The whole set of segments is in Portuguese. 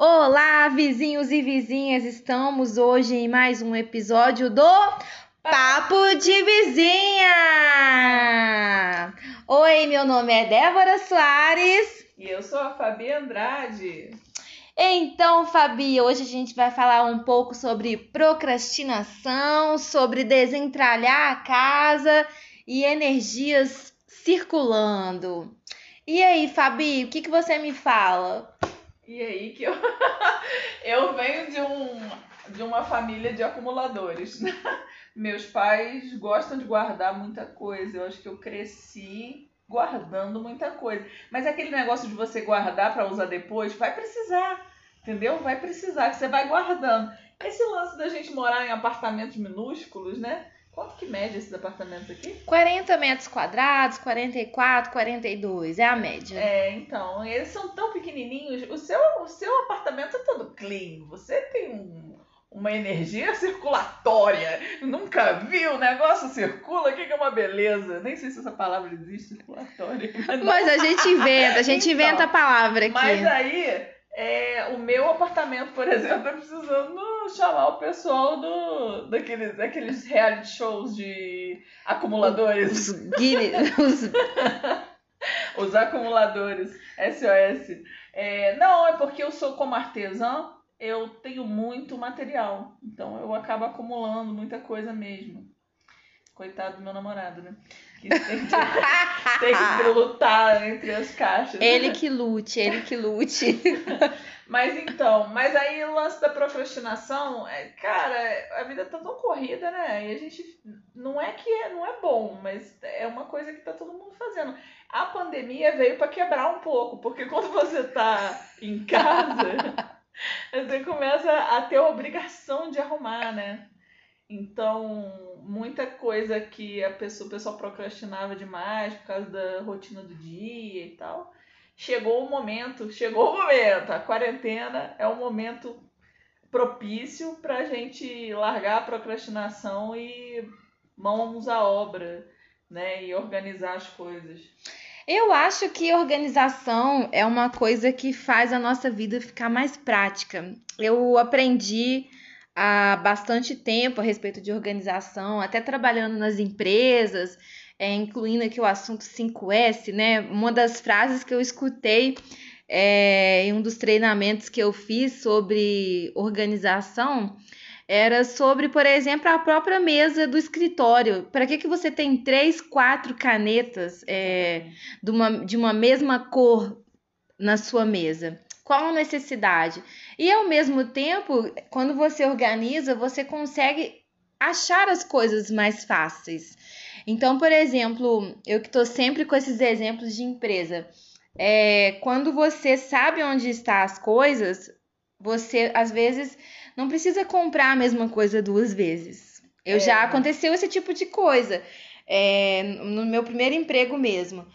Olá, vizinhos e vizinhas! Estamos hoje em mais um episódio do Papo de Vizinha! Oi, meu nome é Débora Soares. E eu sou a Fabi Andrade. Então, Fabi, hoje a gente vai falar um pouco sobre procrastinação, sobre desentralhar a casa e energias circulando. E aí, Fabi, o que, que você me fala? E aí que eu, eu venho de, um, de uma família de acumuladores. Meus pais gostam de guardar muita coisa. Eu acho que eu cresci guardando muita coisa. Mas aquele negócio de você guardar para usar depois, vai precisar. Entendeu? Vai precisar, que você vai guardando. Esse lance da gente morar em apartamentos minúsculos, né? Quanto que mede esses apartamentos aqui? 40 metros quadrados, 44, 42, é a média. É, então, eles são tão pequenininhos. O seu, o seu apartamento é todo clean. Você tem um, uma energia circulatória. Nunca viu? O negócio circula, o que, que é uma beleza? Nem sei se essa palavra existe, circulatória. Mas, mas a gente inventa, a gente então, inventa a palavra aqui. Mas aí é, o meu apartamento, por exemplo, tá precisando chamar o pessoal do, daqueles, daqueles reality shows de acumuladores. Os, os... os acumuladores, SOS. É, não, é porque eu sou como artesã, eu tenho muito material. Então eu acabo acumulando muita coisa mesmo. Coitado do meu namorado, né? Que tem que, tem que lutar entre as caixas. Ele que lute, ele que lute. Mas então, mas aí o lance da procrastinação, é, cara, a vida tá tão corrida, né? E a gente não é que é, não é bom, mas é uma coisa que tá todo mundo fazendo. A pandemia veio para quebrar um pouco, porque quando você tá em casa, você começa a ter a obrigação de arrumar, né? Então, muita coisa que a pessoa, o pessoal procrastinava demais por causa da rotina do dia e tal. Chegou o momento, chegou o momento. A quarentena é um momento propício para a gente largar a procrastinação e mãos à obra, né? E organizar as coisas. Eu acho que organização é uma coisa que faz a nossa vida ficar mais prática. Eu aprendi há bastante tempo a respeito de organização, até trabalhando nas empresas, é, incluindo aqui o assunto 5S, né? Uma das frases que eu escutei é, em um dos treinamentos que eu fiz sobre organização era sobre, por exemplo, a própria mesa do escritório. Para que, que você tem três, quatro canetas é, de, uma, de uma mesma cor na sua mesa? Qual a necessidade? E ao mesmo tempo, quando você organiza, você consegue achar as coisas mais fáceis. Então, por exemplo, eu que estou sempre com esses exemplos de empresa, é, quando você sabe onde está as coisas, você às vezes não precisa comprar a mesma coisa duas vezes. Eu é. já aconteceu esse tipo de coisa. É, no meu primeiro emprego mesmo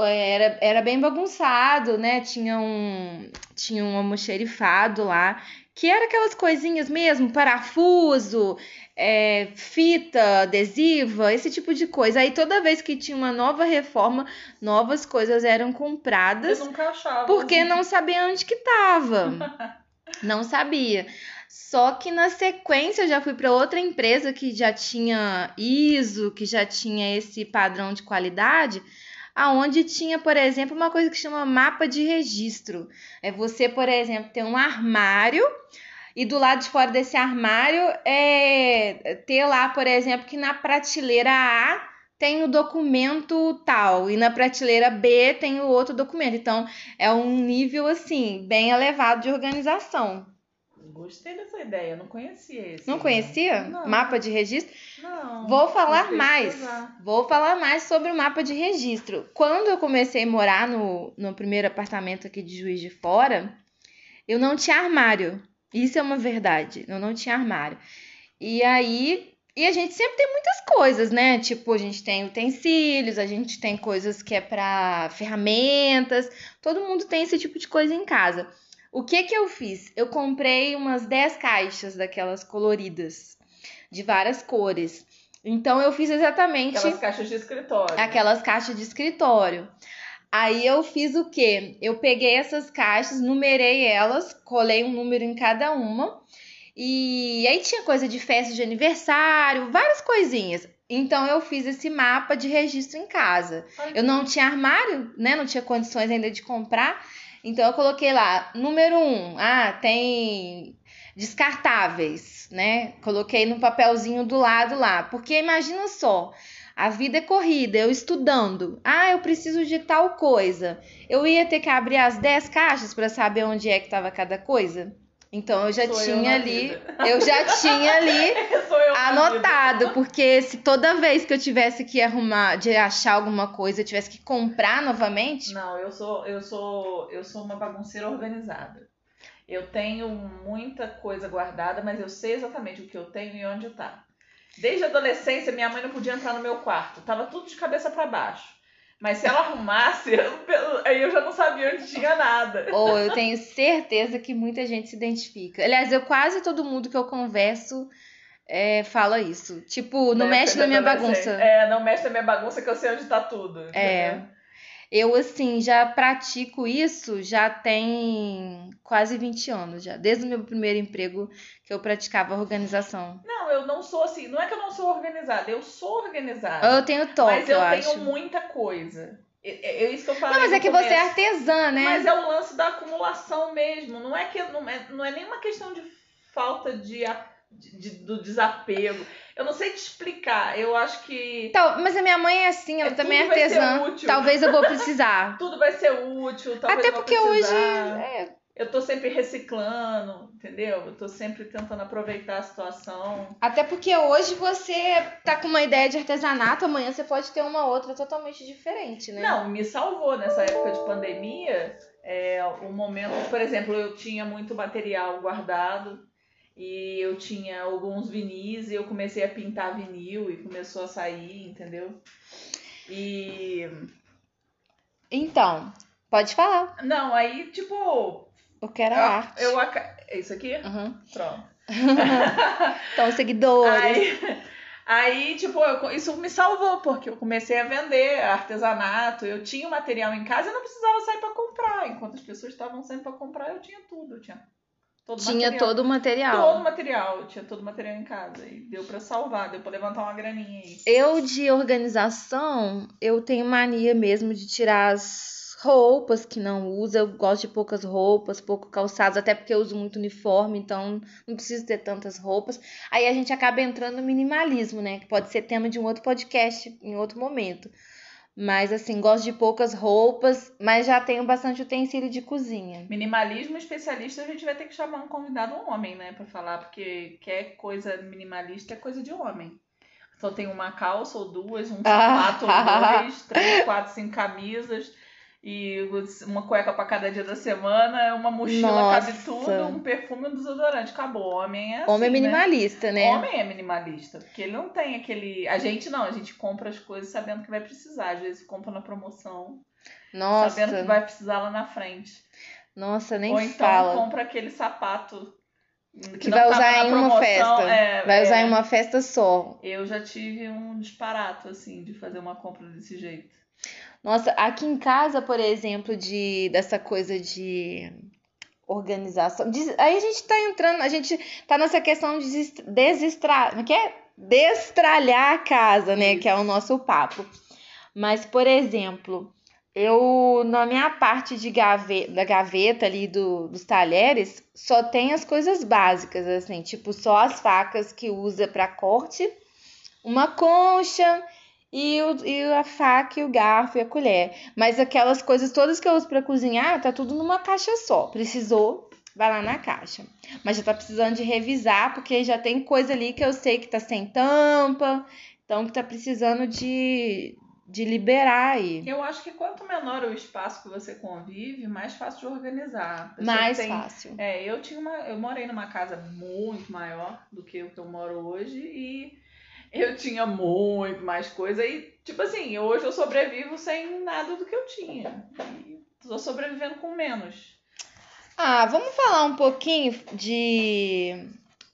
era, era bem bagunçado, né? Tinha um, tinha um almoxerifado lá, que era aquelas coisinhas mesmo, parafuso, é, fita adesiva, esse tipo de coisa. Aí toda vez que tinha uma nova reforma, novas coisas eram compradas. Eu nunca achava. Porque assim. não sabia onde que tava. não sabia. Só que na sequência eu já fui para outra empresa que já tinha ISO, que já tinha esse padrão de qualidade aonde tinha, por exemplo, uma coisa que chama mapa de registro. É você, por exemplo, ter um armário e do lado de fora desse armário é ter lá, por exemplo, que na prateleira A tem o documento tal e na prateleira B tem o outro documento. Então, é um nível assim bem elevado de organização. Gostei dessa ideia, eu não conhecia esse. Não conhecia? Não. Mapa de registro? Não. Vou falar mais. Vou falar mais sobre o mapa de registro. Quando eu comecei a morar no, no primeiro apartamento aqui de Juiz de Fora, eu não tinha armário. Isso é uma verdade. Eu não tinha armário. E aí. E a gente sempre tem muitas coisas, né? Tipo, a gente tem utensílios, a gente tem coisas que é para ferramentas. Todo mundo tem esse tipo de coisa em casa. O que que eu fiz? Eu comprei umas 10 caixas daquelas coloridas, de várias cores. Então eu fiz exatamente aquelas caixas de escritório. Aquelas caixas de escritório. Aí eu fiz o quê? Eu peguei essas caixas, numerei elas, colei um número em cada uma. E aí tinha coisa de festa de aniversário, várias coisinhas. Então eu fiz esse mapa de registro em casa. Eu não tinha armário, né? Não tinha condições ainda de comprar. Então eu coloquei lá, número um, ah, tem descartáveis, né? Coloquei no papelzinho do lado lá. Porque imagina só, a vida é corrida, eu estudando. Ah, eu preciso de tal coisa. Eu ia ter que abrir as 10 caixas para saber onde é que estava cada coisa. Então eu já Sou tinha eu ali, vida. eu já tinha ali anotado, porque se toda vez que eu tivesse que arrumar, de achar alguma coisa, eu tivesse que comprar novamente. Não, eu sou, eu sou, eu sou uma bagunceira organizada. Eu tenho muita coisa guardada, mas eu sei exatamente o que eu tenho e onde está. Desde a adolescência, minha mãe não podia entrar no meu quarto, tava tudo de cabeça para baixo. Mas se ela arrumasse, aí eu já não sabia onde tinha nada. Ou oh, eu tenho certeza que muita gente se identifica. Aliás, eu quase todo mundo que eu converso é, fala isso. Tipo, não mexe na minha bagunça. É, não mexe na minha bagunça que eu sei onde tá tudo. É. Eu, assim, já pratico isso já tem quase 20 anos já. Desde o meu primeiro emprego que eu praticava organização. Não, eu não sou assim. Não é que eu não sou organizada. Eu sou organizada. Eu tenho toque, Mas eu, eu tenho acho. muita coisa. É isso que eu falei. Não, mas é que começo. você é artesã, né? Mas é o lance da acumulação mesmo. Não é que não é, não é nenhuma questão de falta de, de, do desapego. Eu não sei te explicar. Eu acho que. Então, mas a minha mãe é assim, ela é, também é artesã. Talvez eu vou precisar. tudo vai ser útil. Até porque hoje. É... Eu tô sempre reciclando, entendeu? Eu tô sempre tentando aproveitar a situação. Até porque hoje você tá com uma ideia de artesanato, amanhã você pode ter uma outra totalmente diferente, né? Não, me salvou nessa época de pandemia. É, o momento, por exemplo, eu tinha muito material guardado e eu tinha alguns vinis e eu comecei a pintar vinil e começou a sair, entendeu? E. Então, pode falar. Não, aí, tipo. O que era eu, arte? Eu, é isso aqui? Uhum. Pronto. então, seguidores. Aí, aí tipo, eu, isso me salvou, porque eu comecei a vender artesanato, eu tinha o material em casa e não precisava sair para comprar. Enquanto as pessoas estavam saindo para comprar, eu tinha tudo. Eu tinha Todo tinha material. todo o material. Todo o material, tinha todo o material em casa. E deu para salvar, deu para levantar uma graninha aí. Eu, de organização, eu tenho mania mesmo de tirar as roupas que não uso. Eu gosto de poucas roupas, pouco calçados, até porque eu uso muito uniforme, então não preciso ter tantas roupas. Aí a gente acaba entrando no minimalismo, né? Que pode ser tema de um outro podcast em outro momento. Mas assim, gosto de poucas roupas, mas já tenho bastante utensílio de cozinha. Minimalismo especialista, a gente vai ter que chamar um convidado um homem, né, para falar, porque quer coisa minimalista é coisa de homem. Então tem uma calça ou duas, um sapato ou dois, três, quatro, cinco camisas e uma cueca para cada dia da semana, uma mochila, Nossa. cabe tudo, um perfume e um desodorante. Acabou. Homem é assim, Homem é assim, né? minimalista, né? né? Homem é minimalista, porque ele não tem aquele. A gente não, a gente compra as coisas sabendo que vai precisar. Às vezes compra na promoção, Nossa. sabendo que vai precisar lá na frente. Nossa, nem Ou então fala. compra aquele sapato que, que vai usar em uma festa. É, vai é, usar em uma festa só. Eu já tive um disparato, assim, de fazer uma compra desse jeito. Nossa, aqui em casa, por exemplo, de dessa coisa de organização. De, aí a gente tá entrando, a gente tá nessa questão de desestrar, é que é destralhar a casa, né, que é o nosso papo. Mas, por exemplo, eu na minha parte de gaveta, da gaveta ali do, dos talheres, só tem as coisas básicas, assim, tipo só as facas que usa para corte, uma concha e, o, e a faca, e o garfo e a colher. Mas aquelas coisas todas que eu uso para cozinhar, tá tudo numa caixa só. Precisou, vai lá na caixa. Mas já tá precisando de revisar, porque já tem coisa ali que eu sei que tá sem tampa, então que tá precisando de, de liberar aí. Eu acho que quanto menor o espaço que você convive, mais fácil de organizar. Mais tem, fácil. É, eu tinha uma, eu morei numa casa muito maior do que o que eu moro hoje e eu tinha muito mais coisa e, tipo assim, hoje eu sobrevivo sem nada do que eu tinha. E tô sobrevivendo com menos. Ah, vamos falar um pouquinho de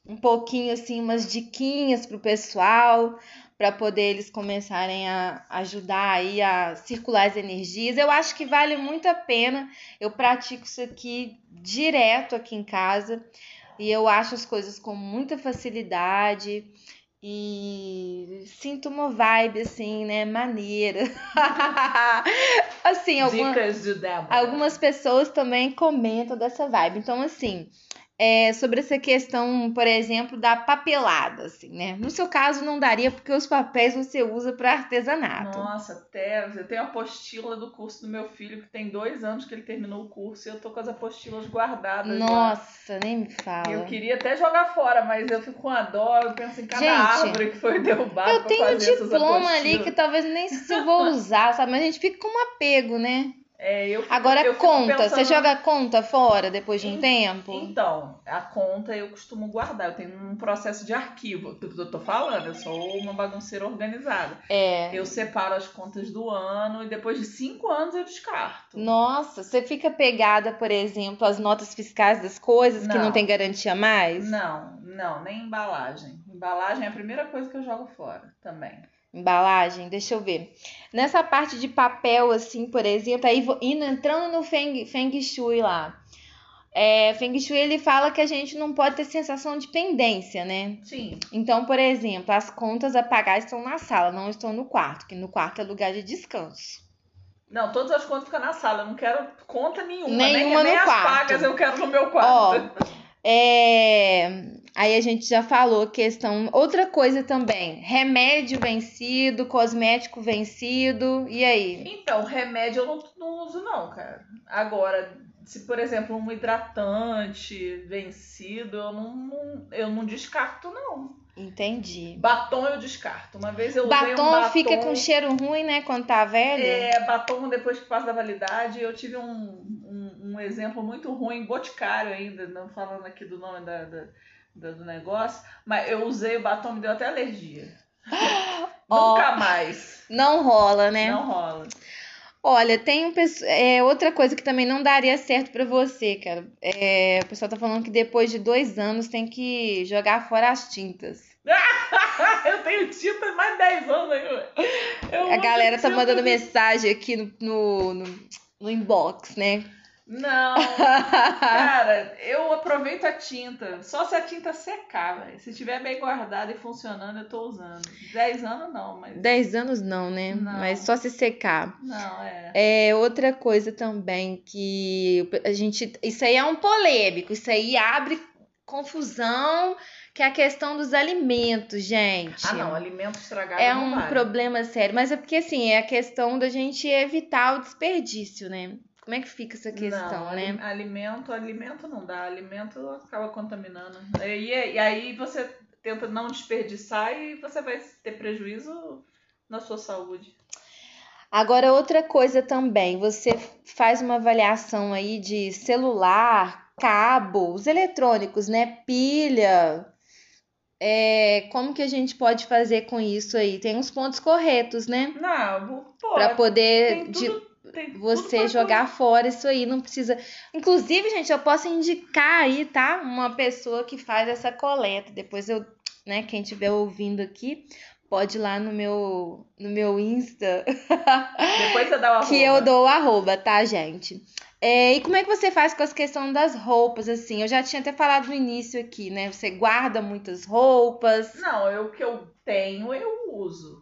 um pouquinho assim umas diquinhas pro pessoal para poder eles começarem a ajudar aí a circular as energias. Eu acho que vale muito a pena. Eu pratico isso aqui direto aqui em casa e eu acho as coisas com muita facilidade e sinto uma vibe assim, né, maneira. assim, alguma, Dicas de Débora. algumas pessoas também comentam dessa vibe. Então, assim, é, sobre essa questão, por exemplo, da papelada, assim, né? No seu caso não daria porque os papéis você usa para artesanato. Nossa, até eu tenho a apostila do curso do meu filho, que tem dois anos que ele terminou o curso, e eu tô com as apostilas guardadas. lá. Nossa, nem me fala. Eu queria até jogar fora, mas eu fico com a dó, eu penso em cada Gente, árvore que foi derrubada. Eu tenho um diploma ali que talvez nem se eu vou usar, sabe? Mas a gente fica com um apego, né? É, eu fico- Agora eu conta, você pensando- joga conta fora depois de um Em- tempo? Então, a conta eu costumo guardar. Eu tenho um processo de arquivo. Eu tô- eu tô falando, eu sou uma bagunceira organizada. É. Eu separo as contas do ano e depois de cinco anos eu descarto. Nossa, você fica pegada, por exemplo, às notas fiscais das coisas que não Não. tem garantia mais? Não, não, nem embalagem. Embalagem é a primeira coisa que eu jogo fora também. Embalagem, deixa eu ver. Nessa parte de papel, assim, por exemplo, aí indo, entrando no Feng, Feng Shui lá. É, Feng Shui ele fala que a gente não pode ter sensação de pendência, né? Sim. Então, por exemplo, as contas a pagar estão na sala, não estão no quarto, que no quarto é lugar de descanso. Não, todas as contas ficam na sala. Eu não quero conta nenhuma. Nenhuma nem, nem no as quarto. pagas eu quero no meu Ó, quarto. é... Aí a gente já falou questão. Outra coisa também: remédio vencido, cosmético vencido. E aí? Então, remédio eu não, não uso, não, cara. Agora, se, por exemplo, um hidratante vencido, eu não, não- eu não descarto, não. Entendi. Batom eu descarto. Uma vez eu usei Batom, um batom fica com cheiro ruim, né? Quando tá velho. É, batom depois que passa da validade. Eu tive um, um, um exemplo muito ruim, boticário ainda, não falando aqui do nome da- da- do negócio, mas eu usei o batom, me deu até alergia. Ó. Nunca mais. Não rola, né? Não rola. Olha, tem um é, outra coisa que também não daria certo pra você, cara. É, o pessoal tá falando que depois de dois anos tem que jogar fora as tintas. eu tenho tinta mais de 10 anos. Eu A galera tá mandando mensagem aqui no, no, no- no inbox, né? Não, cara, eu aproveito a tinta. Só se a tinta secar, velho. Se tiver bem guardada e funcionando, eu tô usando. 10 anos não, mas. Dez anos não, né? Não. Mas só se secar. Não, é. É outra coisa também que a gente. Isso aí é um polêmico, isso aí abre confusão, que é a questão dos alimentos, gente. Ah, não, alimento estragado É um vale. problema sério, mas é porque assim, é a questão da gente evitar o desperdício, né? Como é que fica essa questão, não, né? ali- Alimento, alimento não dá. Alimento acaba contaminando. E, e aí você tenta não desperdiçar e você vai ter prejuízo na sua saúde. Agora, outra coisa também, você faz uma avaliação aí de celular, cabo, os eletrônicos, né? Pilha. É, como que a gente pode fazer com isso aí? Tem uns pontos corretos, né? Não, pô, Pra poder tem de- tudo, tem você jogar fora isso aí, não precisa. Inclusive, gente, eu posso indicar aí, tá? Uma pessoa que faz essa coleta. Depois eu, né, quem estiver ouvindo aqui, pode ir lá no meu no meu Insta Depois você dá o que eu arroba. dou o arroba, tá, gente? É, e como é que você faz com as questões das roupas, assim? Eu já tinha até falado no início aqui, né? Você guarda muitas roupas. Não, eu, o que eu tenho, eu uso.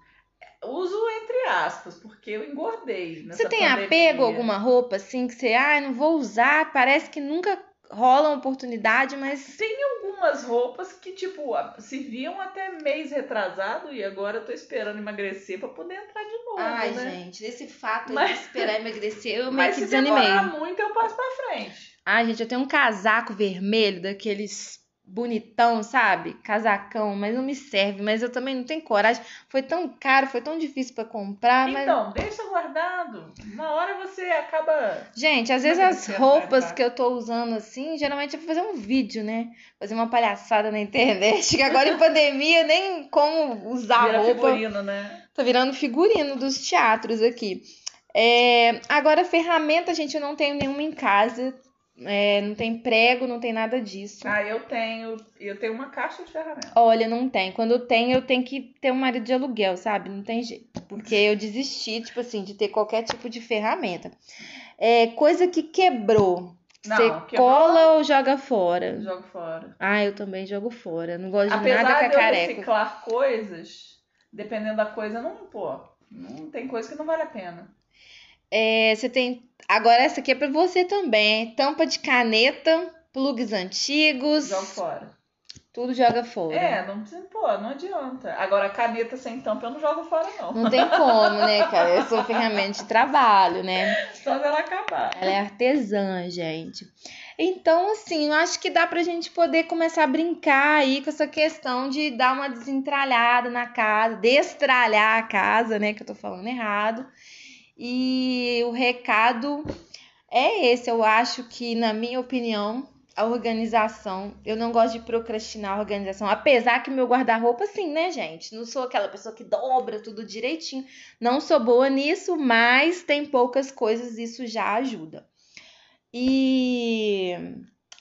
Uso entre aspas, porque eu engordei. Você tem pandemia. apego a alguma roupa, assim, que você, ai, não vou usar, parece que nunca rola uma oportunidade, mas Tem algumas roupas que, tipo, serviam até mês retrasado e agora eu tô esperando emagrecer pra poder entrar de novo, Ai, né? gente, esse fato Mas- de esperar emagrecer, eu meio Mas que se desanimei. demorar muito, eu passo pra frente. Ai, gente, eu tenho um casaco vermelho, daqueles bonitão, sabe? Casacão, mas não me serve, mas eu também não tenho coragem. Foi tão caro, foi tão difícil pra comprar, mas Então, deixa guardado. Na hora você acaba. Gente, às vezes Mas as roupas pra- que eu tô usando assim, geralmente é pra fazer um vídeo, né? Fazer uma palhaçada na internet, que agora em pandemia nem como usar Vira roupa. figurino, né? Tá virando figurino dos teatros aqui. É, agora, ferramenta, gente, eu não tenho nenhuma em casa. É, não tem prego, não tem nada disso. Ah, eu tenho. Eu tenho uma caixa de ferramentas. Olha, não tem. Quando tem, eu tenho que ter um marido de aluguel, sabe? Não tem jeito. Porque eu desisti, tipo assim, de ter qualquer tipo de ferramenta. É, coisa que quebrou. Não, Você quebrou- cola ou joga fora? Jogo fora. Ah, eu também jogo fora. Não gosto de Apesar nada de eu cacareco. reciclar coisas, dependendo da coisa, não, pô, não tem coisa que não vale a pena. É, você tem. Agora, essa aqui é pra você também. Tampa de caneta, plugs antigos. Jogo fora. Tudo joga fora. É, não precisa, pô, não adianta. Agora, caneta sem tampa eu não jogo fora, não. Não tem como, né, cara? Eu sou ferramenta de trabalho, né? Só ela acabar. Ela é artesã, gente. Então, assim, eu acho que dá pra gente poder começar a brincar aí com essa questão de dar uma desentralhada na casa, destralhar a casa, né? Que eu tô falando errado. E o recado é esse. Eu acho que, na minha opinião, a organização. Eu não gosto de procrastinar a organização. Apesar que meu guarda-roupa, sim, né, gente? Não sou aquela pessoa que dobra tudo direitinho. Não sou boa nisso, mas tem poucas coisas, isso já ajuda. E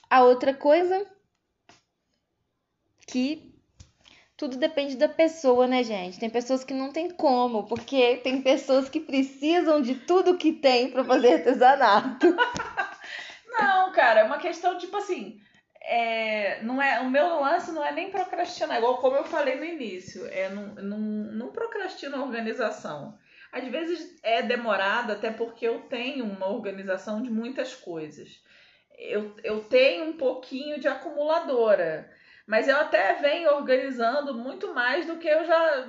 a outra coisa que tudo depende da pessoa, né, gente? Tem pessoas que não tem como, porque tem pessoas que precisam de tudo que tem para fazer artesanato. Não, cara, é uma questão, tipo assim. É, não é, o meu lance não é nem procrastinar, igual como eu falei no início, é não, não, não procrastina a organização. Às vezes é demorado, até porque eu tenho uma organização de muitas coisas. Eu, eu tenho um pouquinho de acumuladora, mas eu até venho organizando muito mais do que eu já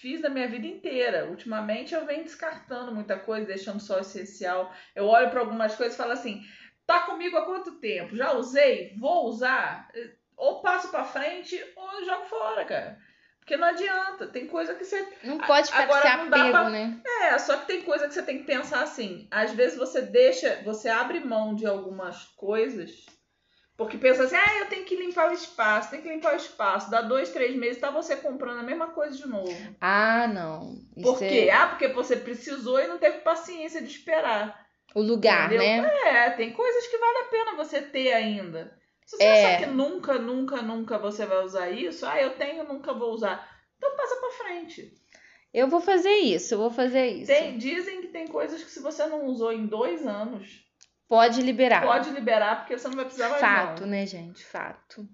fiz na minha vida inteira. Ultimamente eu venho descartando muita coisa, deixando só o essencial. Eu olho para algumas coisas e falo assim: tá comigo há quanto tempo? Já usei? Vou usar? Ou passo para frente ou eu jogo fora, cara. Porque não adianta, tem coisa que você Não pode ficar Agora apego, pra- né? é, só que tem coisa que você tem que pensar assim. Às vezes você deixa, você abre mão de algumas coisas, porque pensa assim, ah, eu tenho que limpar o espaço, tem que limpar o espaço. Dá dois, três meses, tá você comprando a mesma coisa de novo. Ah, não. Isso Por quê? é Ah, porque você precisou e não teve paciência de esperar. o lugar, Entendeu? né? É, tem coisas que vale a pena você ter ainda. Se você É. achar que nunca, nunca, nunca você vai usar isso, ah, eu tenho, nunca vou usar. Então passa pra frente. Eu vou fazer isso, eu vou fazer isso. Tem, dizem que tem coisas que se você não usou em dois anos, Pode liberar. pode liberar porque você não vai precisar mais Fato, não. né, gente? Fato.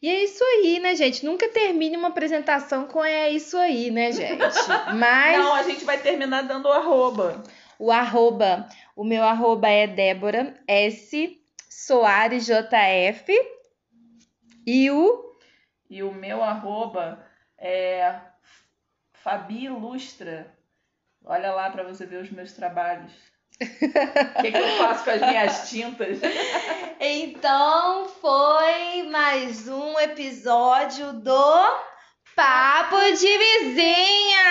E é isso aí, né, gente? Nunca termine uma apresentação com é isso aí, né, gente? Mas Não, a gente vai terminar dando o arroba. o arroba, o meu arroba é Débora S Soares JF e o E o meu arroba é Fabi Ilustra. Olha lá pra você ver os meus trabalhos. O que, que, eu faço com as minhas tintas? então foi mais um episódio do Papo de Vizinha!